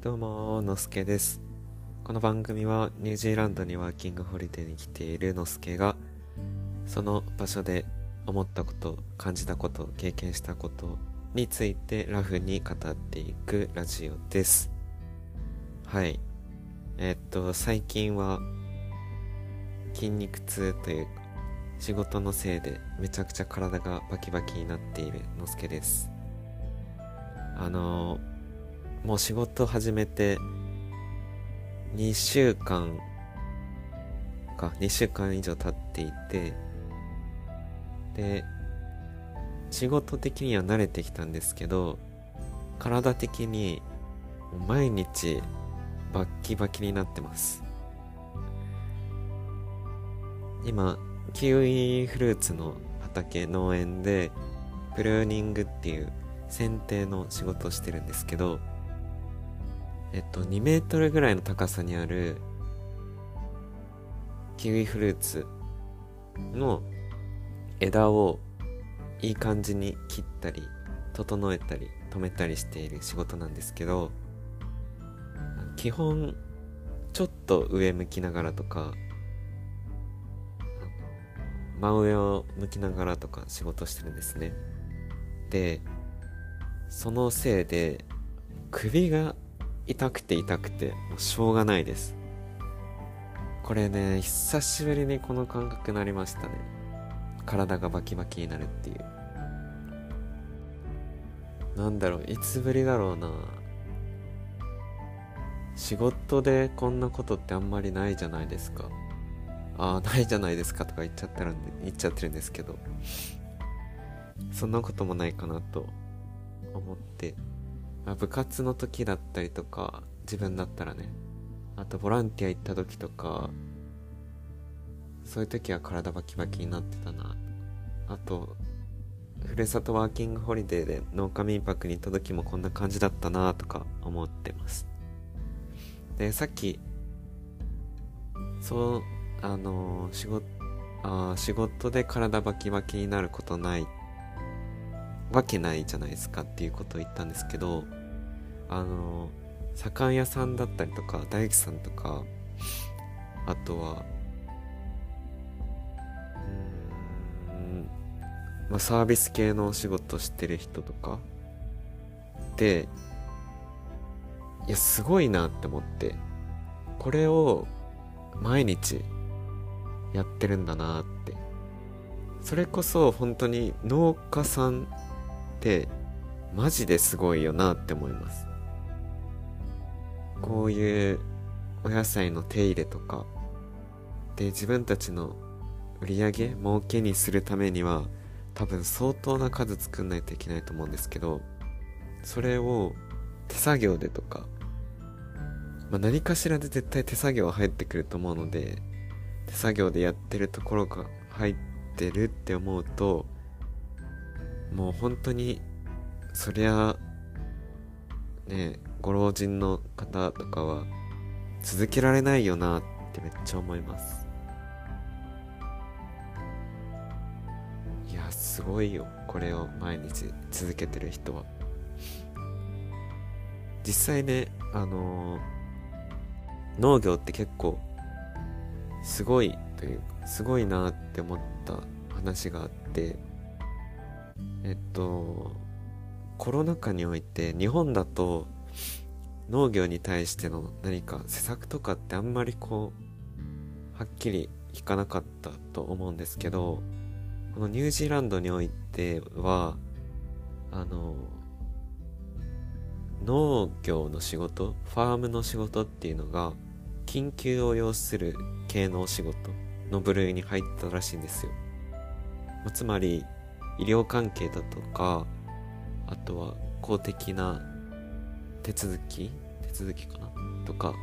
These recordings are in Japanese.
どうも、のすけです。この番組はニュージーランドにワーキングホリデーに来ているのすけが、その場所で思ったこと、感じたこと、経験したことについてラフに語っていくラジオです。はい。え、っと、最近は筋肉痛というか、仕事のせいでめちゃくちゃ体がバキバキになっているのすけです。あのもう仕事始めて2週間か2週間以上経っていてで仕事的には慣れてきたんですけど体的に毎日バッキバキになってます。今キウイフルーツの畑農園でプルーニングっていう剪定の仕事をしてるんですけどえっと、2メートルぐらいの高さにあるキウイフルーツの枝をいい感じに切ったり整えたり止めたりしている仕事なんですけど基本ちょっと上向きながらとか真上を向きながらとか仕事してるんですね。でそのせいで首が痛くて痛くて、もうしょうがないです。これね、久しぶりにこの感覚になりましたね。体がバキバキになるっていう。なんだろう、いつぶりだろうな。仕事でこんなことってあんまりないじゃないですか。ああ、ないじゃないですかとか言っちゃってるんで、言っちゃってるんですけど。そんなこともないかなと思ってまあ、部活の時だったりとか、自分だったらね、あとボランティア行った時とか、そういう時は体バキバキになってたな。あと、ふるさとワーキングホリデーで農家民泊に行った時もこんな感じだったなとか思ってます。で、さっき、そう、あのー、仕事、あ仕事で体バキバキになることないわけないじゃないですかっていうことを言ったんですけどあの左官屋さんだったりとか大工さんとかあとはうんまあサービス系のお仕事してる人とかでいやすごいなって思ってこれを毎日やってるんだなって。それこそ本当に農家さんってマジですごいよなって思います。こういうお野菜の手入れとかで自分たちの売り上げ儲けにするためには多分相当な数作んないといけないと思うんですけどそれを手作業でとか、まあ、何かしらで絶対手作業は入ってくると思うので手作業でやってるところが入ってるって思うともう本当にそりゃねご老人の方とかは続けられないよなってめっちゃ思います。いやすごいよこれを毎日続けてる人は。実際ねあのー、農業って結構すごいというすごいなって思った話があってえっとコロナ禍において日本だと農業に対しての何か施策とかってあんまりこうはっきり聞かなかったと思うんですけどこのニュージーランドにおいてはあの農業の仕事ファームの仕事っていうのが緊急を要する系のお仕事の部類に入ったらしいんですよ。つまり医療関係だとかあとは公的な手続き手続きかなとか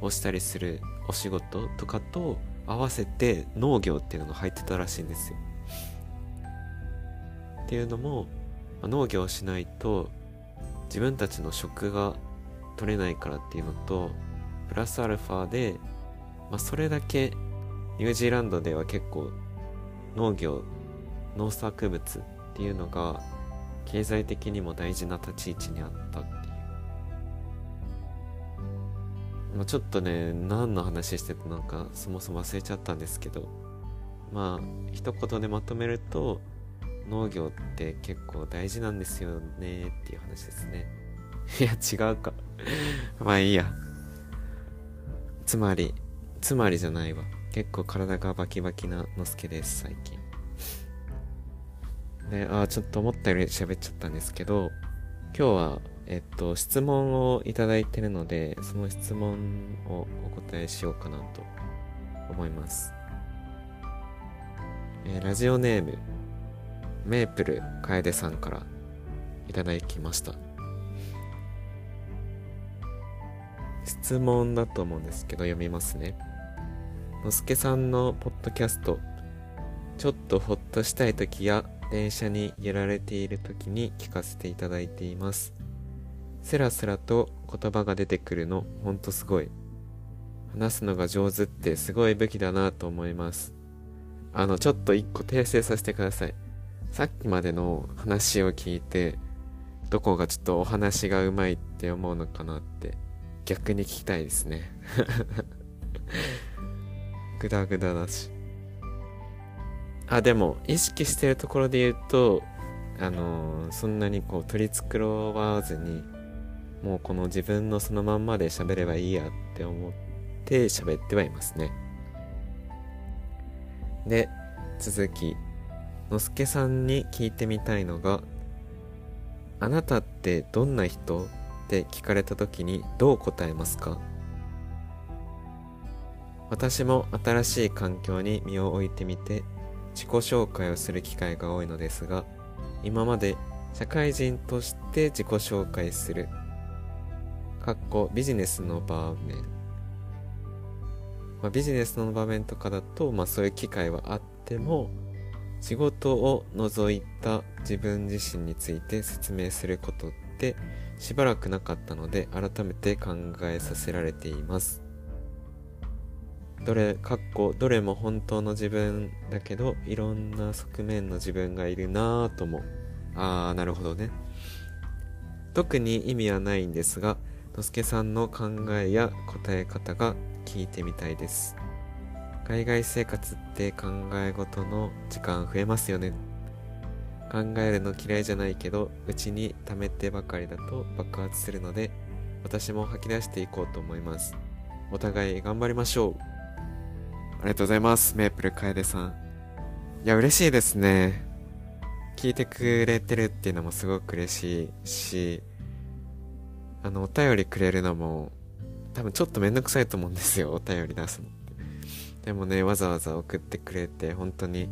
をしたりするお仕事とかと合わせて農業っていうのが入ってたらしいんですよ。っていうのも、農業をしないと自分たちの食が取れないからっていうのとプラスアルファで、まあ、それだけニュージーランドでは結構農業農作物っていうのが経済的にも大事な立ち位置にあったっていう。まあ、ちょっとね何の話してたのかそもそも忘れちゃったんですけど。まあ一言でまとめると農業って結構大事なんですよねっていう話ですね。いや違うか。まあいいや。つまりつまりじゃないわ。結構体がバキバキなのすけです最近。であちょっと思ったより喋っちゃったんですけど今日はえっと質問をいただいてるのでその質問をお答えしようかなと思います、えー、ラジオネームメープル楓さんからいただきました。質問だと思うんですけど読みますね。のすけさんのポッドキャストちょっとほっとしたい時や電車に揺られている時に聞かせていただいています。スラスラと言葉が出てくるのほんとすごい。話すのが上手ってすごい武器だなと思います。あのちょっと一個訂正させてください。さっきまでの話を聞いてどこがちょっとお話がうまいって思うのかなって逆に聞きたいですね。グダグダだし。あでも意識してるところで言うとあの、そんなにこう取り繕わずにもうこの自分のそのまんまで喋ればいいやって思って喋ってはいますね。で続き。のすけさんに聞いてみたいのがあなたってどんな人？って聞かれた時にどう答えますか？私も新しい環境に身を置いてみて自己紹介をする機会が多いのですが今まで社会人として自己紹介するかっこビジネスの場面、まあ、ビジネスの場面とかだと、まあ、そういう機会はあっても仕事を除いた自分自身について説明することってしばらくなかったので改めて考えさせられています。どれかっこどれも本当の自分だけどいろんな側面の自分がいるなぁとも。ああなるほどね。特に意味はないんですがのすけさんの考えや答え方が聞いてみたいです。海外生活って考え事の時間増えますよね。考えるの嫌いじゃないけどうちに溜めてばかりだと爆発するので私も吐き出していこうと思います。お互い頑張りましょう。ありがとうございます。メープル楓さん。いや嬉しいですね。聞いてくれてるっていうのもすごく嬉しいしあのお便りくれるのも多分ちょっとめんどくさいと思うんですよ。お便り出すのって。でもねわざわざ送ってくれて本当に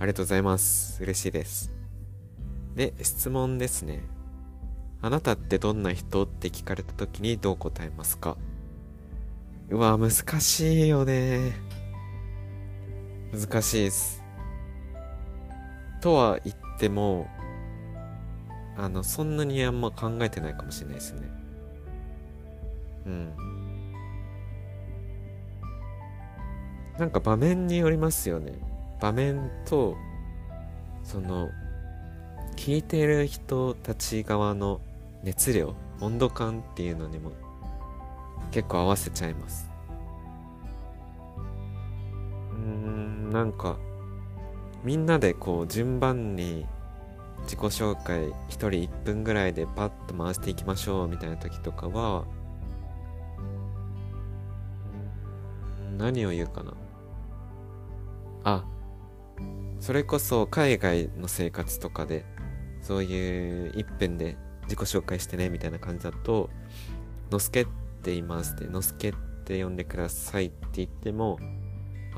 ありがとうございます。嬉しいです。で、質問ですね。あなたってどんな人？って聞かれた時にどう答えますか？うわ、難しいよね。難しいです。とは言っても、あの、そんなにあんま考えてないかもしれないですね。うん。なんか場面によりますよね。場面と、その、聞いてる人たち側の熱量温度感っていうのにも結構合わせちゃいますなんかみんなでこう順番に自己紹介1人1分ぐらいでパッと回していきましょうみたいな時とかは何を言うかな？あそれこそ海外の生活とかでそういう一辺で自己紹介してねみたいな感じだと「のすけって言います」って「のすけって呼んでください」って言っても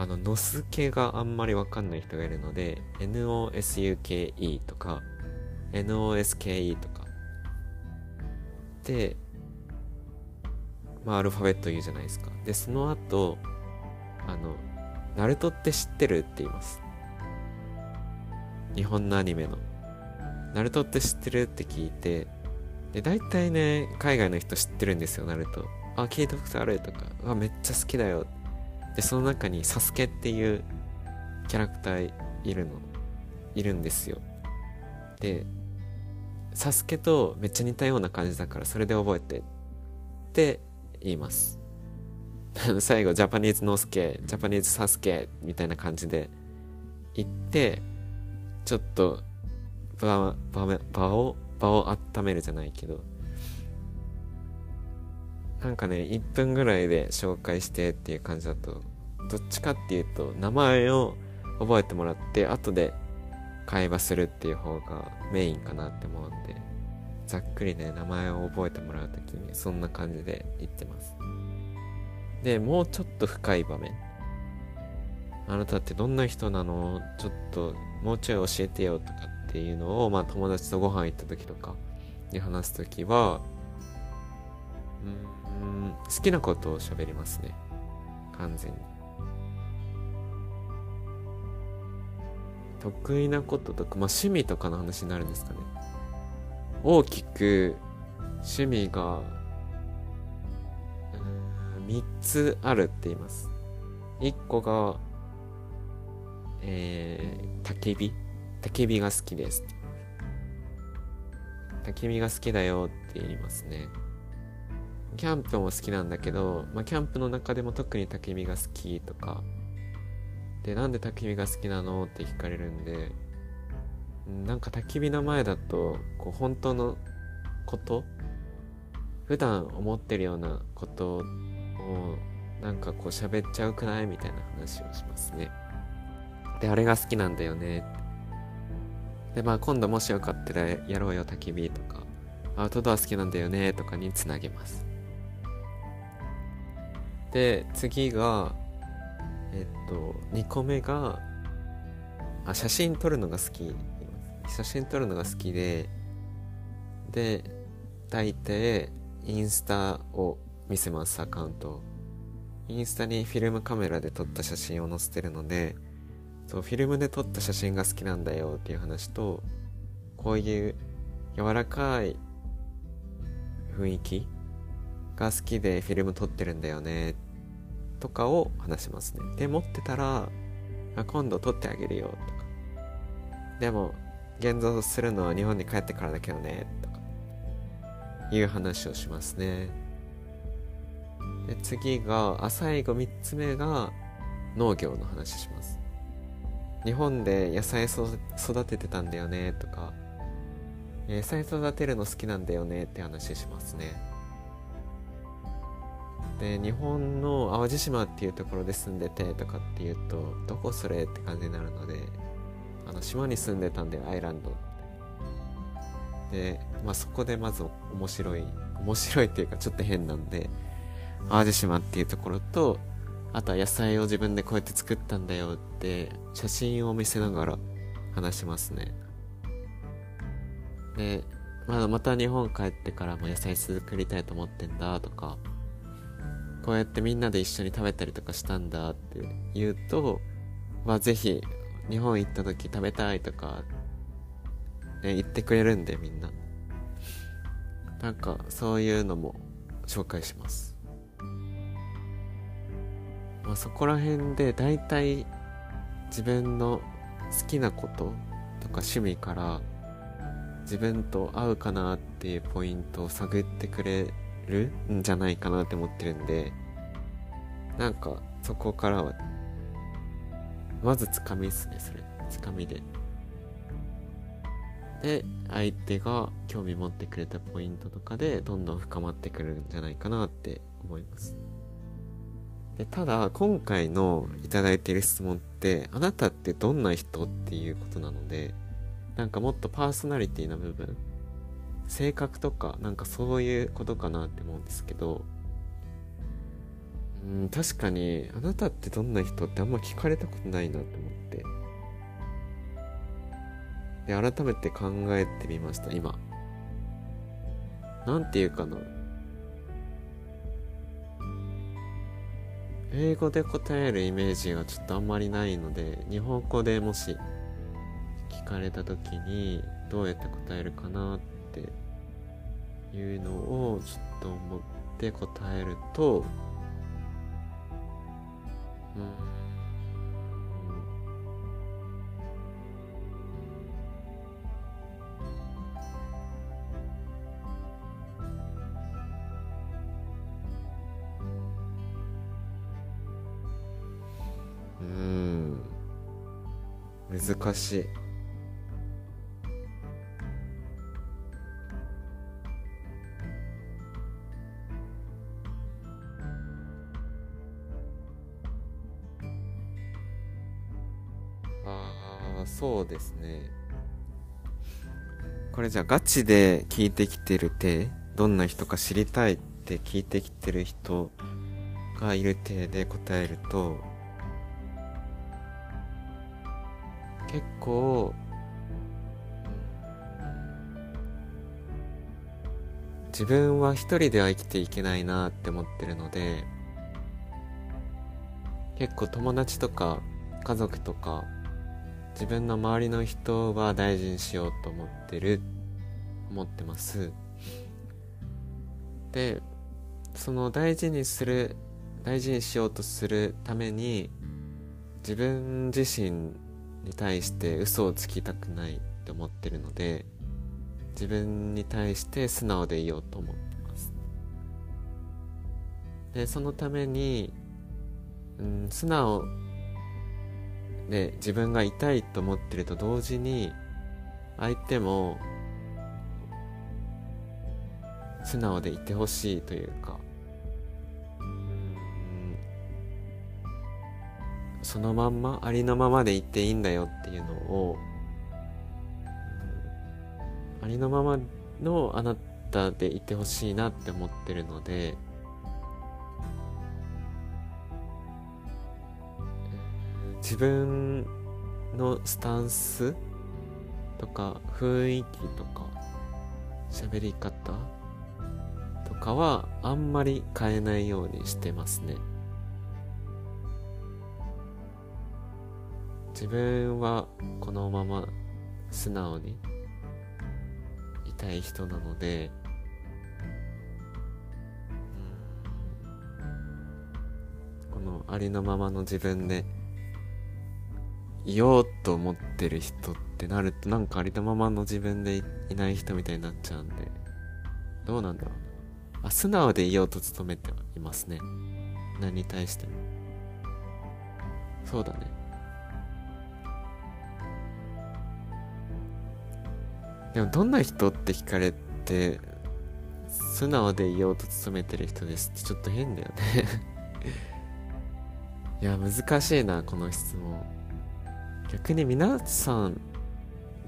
あののすけがあんまりわかんない人がいるので NOSUKE とか NOSKE とか。でまあアルファベット言うじゃないですか。でその後あのナルトって知ってるって言います。日本のアニメの。ナルトって知ってるって聞いて、で、大体ね、海外の人知ってるんですよ、ナルト。あ、聞いたことあるとか、あ、めっちゃ好きだよ。で、その中にサスケっていうキャラクターいるの、いるんですよ。で、サスケとめっちゃ似たような感じだからそれで覚えてって言います 最後ジャパニーズノースケジャパニーズサスケみたいな感じで言ってちょっと場場場を場を温めるじゃないけどなんかね1分ぐらいで紹介してっていう感じだとどっちかっていうと名前を覚えてもらって後で会話するっていう方がメインかなって思うんでざっくりね名前を覚えてもらう時にそんな感じで言ってます。でもうちょっと深い場面。あなたってどんな人なの？ちょっともうちょい教えてよとかっていうのをまあ友達とご飯行った時とかに話す時はうん好きなことを喋りますね。完全に。得意なこととか、まあ、趣味とかの話になるんですかね。大きく趣味が3つあるって言います。1個がえー、焚き火。焚き火が好きです。焚き火が好きだよって言いますね。キャンプも好きなんだけど、まあ、キャンプの中でも特に焚き火が好きとか。でなんで焚き火が好きなのって聞かれるんでなんか焚き火の前だとこう本当のこと普段思ってるようなことをなんかこう喋っちゃうくないみたいな話をしますね。であれが好きなんだよね。でまあ今度もしよかったらやろうよ焚き火とか。アウトドア好きなんだよねとかにつなげます。で次がえっと2個目があ写真撮るのが好き。写真撮るのが好きでで大体インスタを見せますアカウントインスタにフィルムカメラで撮った写真を載せてるのでそうフィルムで撮った写真が好きなんだよっていう話とこういう柔らかい雰囲気が好きでフィルム撮ってるんだよねとかを話しますね。で持ってたらあ今度撮ってあげるよとか。でも現像するのは日本に帰ってからだけどねとか。いう話をしますね。で次があ最後3つ目が農業の話します。日本で野菜育ててたんだよねとか。野菜育てるの好きなんだよねって話しますね。で日本の淡路島っていうところで住んでてとかっていうとどこそれって感じになるのであの島に住んでたんだよアイランドで、まあ、そこでまず面白い面白いっていうかちょっと変なんで淡路島っていうところとあとは野菜を自分でこうやって作ったんだよって写真を見せながら話しますね。で、まあ、また日本帰ってからも野菜作りたいと思ってんだとかこうやってみんなで一緒に食べたりとかしたんだって言うと、まあ、ぜひ日本行った時食べたいとか、ね、言ってくれるんでみんな。なんかそういうのも紹介します。まあ、そこら辺で大体自分の好きなこととか趣味から自分と合うかなっていうポイントを探ってくれるんじゃないかなって思ってるんでなんかそこからはまずつかみっすねそれ。つかみで。で相手が興味持ってくれたポイントとかでどんどん深まってくるんじゃないかなって思います。でただ今回のいただいてる質問ってあなたってどんな人っていうことなのでなんかもっとパーソナリティな部分性格とかなんかそういうことかなって思うんですけどうん確かにあなたってどんな人ってあんま聞かれたことないなって思って。で改めて考えてみました今。なんていうかな。英語で答えるイメージがちょっとあんまりないので日本語でもし聞かれた時にどうやって答えるかなっていうのをちょっと思って答えるとうん。うん。難しい。ですね。これじゃあガチで聞いてきてる手どんな人か知りたいって聞いてきてる人がいる体で答えると結構自分は一人では生きていけないなって思ってるので結構友達とか家族とか自分の周りの人は大事にしようと思ってる思ってます。でその大事にする大事にしようとするために自分自身に対して嘘をつきたくないって思ってるので自分に対して素直でいようと思ってます。でそのために、うん、素直で自分が痛いと思ってると同時に相手も素直でいてほしいというか。そのまんまありのままでいていいんだよっていうのをありのままのあなたでいてほしいなって思ってるので自分のスタンスとか雰囲気とか喋り方とかはあんまり変えないようにしてますね。自分はこのまま素直にいたい人なのでこのありのままの自分でいようと思ってる人ってなるとなんかありのままの自分でいない人みたいになっちゃうんでどうなんだろうあ素直でいようと努めていますね。何に対しても。そうだね。でもどんな人って聞かれて素直でいようと努めてる人ですってちょっと変だよね。いや難しいなこの質問。逆に皆さん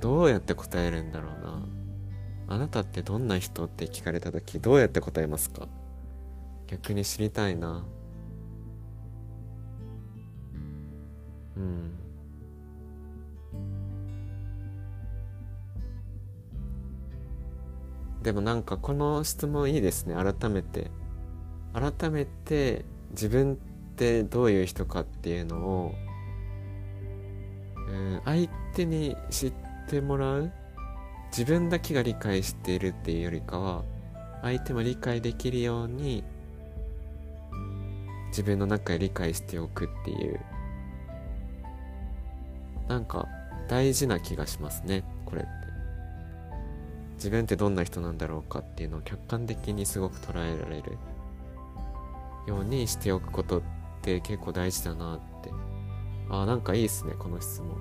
どうやって答えるんだろうな。あなたってどんな人って聞かれた時どうやって答えますか？逆に知りたいな。うん。でもなんかこの質問いいですね。改めて。改めて自分ってどういう人かっていうのを、うん、相手に知ってもらう自分だけが理解しているっていうよりかは相手も理解できるように自分の中で理解しておくっていうなんか大事な気がしますねこれって。自分ってどんな人なんだろうかっていうのを客観的にすごく捉えられるようにしておくことって結構大事だなってあなんかいいっすねこの質問。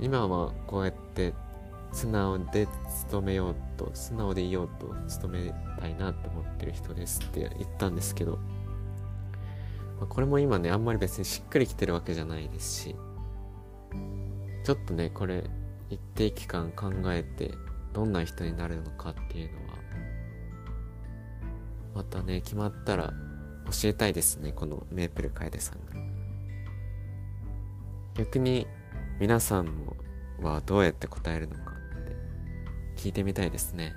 今はこうやって素直で勤めようと素直でいようと努めたいなって思ってる人ですって言ったんですけど、まあ、これも今ねあんまり別にしっくりきてるわけじゃないですしちょっとねこれ一定期間考えてどんな人になるのかっていうのはまたね決まったら教えたいですねこのメープル楓さんが。逆に皆さんもはどうやって答えるのかって聞いてみたいですね。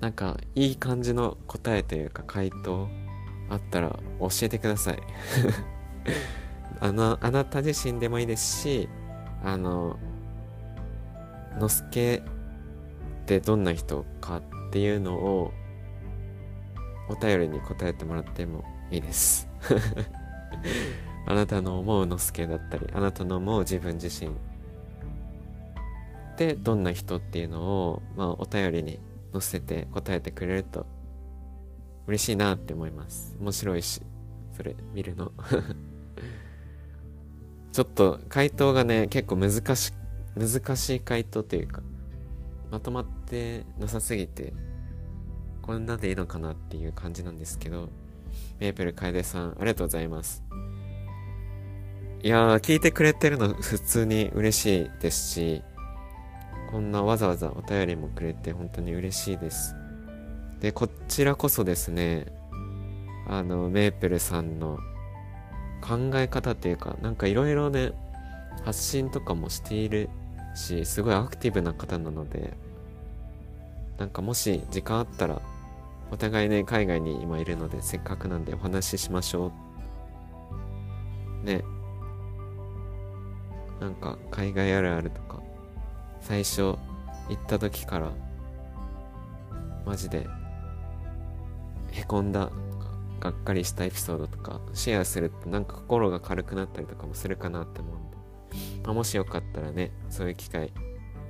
なんかいい感じの答えというか回答あったら教えてください。あのあなた自身でもいいですしあののすけってどんな人かっていうのをお便りに答えてもらってもいいです。あなたの思うのすけだったりあなたの思う自分自身でどんな人っていうのを、まあ、お便りに載せて答えてくれると嬉しいなって思います面白いしそれ見るの ちょっと回答がね、結構難し、難しい回答というか、まとまってなさすぎて、こんなでいいのかなっていう感じなんですけど、メープル楓さん、ありがとうございます。いやー、聞いてくれてるの普通に嬉しいですし、こんなわざわざお便りもくれて本当に嬉しいです。で、こちらこそですね、あの、メープルさんの考え方っていうか、なんかいろいろね、発信とかもしているし、すごいアクティブな方なので、なんかもし時間あったら、お互いね、海外に今いるので、せっかくなんでお話ししましょう。ね。なんか、海外あるあるとか、最初行った時から、マジで、へこんだがっかりしたエピソードとかシェアするとなんか心が軽くなったりとかもするかなって思うんで、まあ、もしよかったらね、そういう機会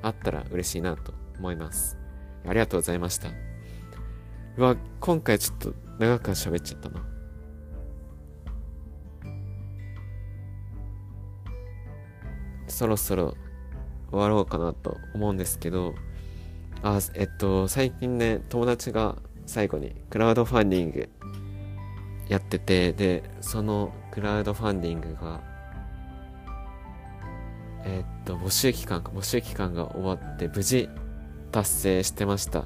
あったら嬉しいなと思います。ありがとうございました。うわ、今回ちょっと長く喋っちゃったな。そろそろ終わろうかなと思うんですけど、あ、えっと、最近ね、友達が最後にクラウドファンディングやってて、で、そのクラウドファンディングが、え、っと、募集期間か、募集期間が終わって、無事達成してました。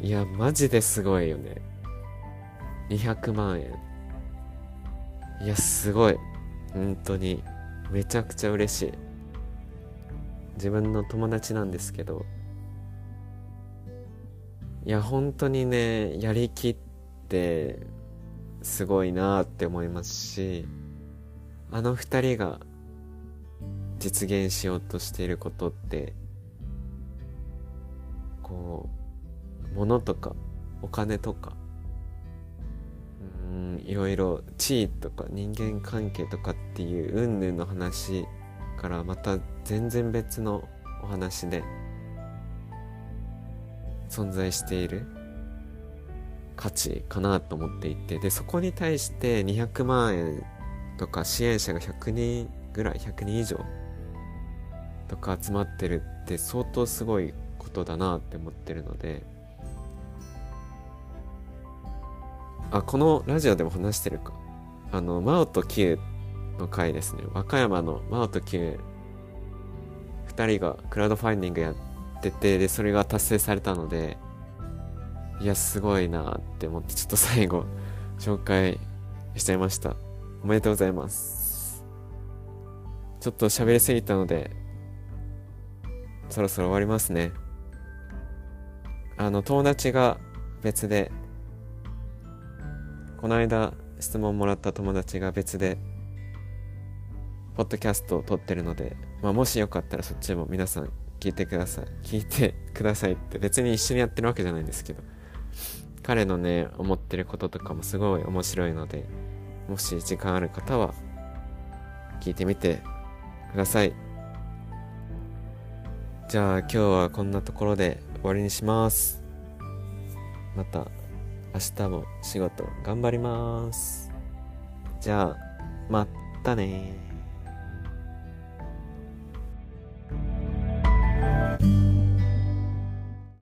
いや、マジですごいよね。200万円。いや、すごい。本当に。めちゃくちゃ嬉しい。自分の友達なんですけど、いや、本当にね、やりきって、すごいなって思いますし、あの二人が実現しようとしていることって、こう、物とかお金とか、うん、いろいろ地位とか人間関係とかっていう云々の話からまた全然別のお話で存在している価値かなと思っていてでそこに対して200万円とか支援者が100人ぐらい100人以上とか集まってるって相当すごいことだなって思ってるのであこのラジオでも話してるか。あの真央と Q の回ですね和歌山の真央と Q2 人がクラウドファンディングやっててでそれが達成されたのでいや、すごいなって思って、ちょっと最後、紹介しちゃいました。おめでとうございます。ちょっと喋りすぎたので、そろそろ終わりますね。あの、友達が別で、この間質問もらった友達が別で、ポッドキャストを撮ってるので、まあ、もしよかったらそっちも皆さん聞いてください。聞いてくださいって別に一緒にやってるわけじゃないんですけど。彼のね、思ってることとかもすごい面白いので、もし時間ある方は、聞いてみてください。じゃあ今日はこんなところで終わりにします。また明日も仕事頑張ります。じゃあ、またね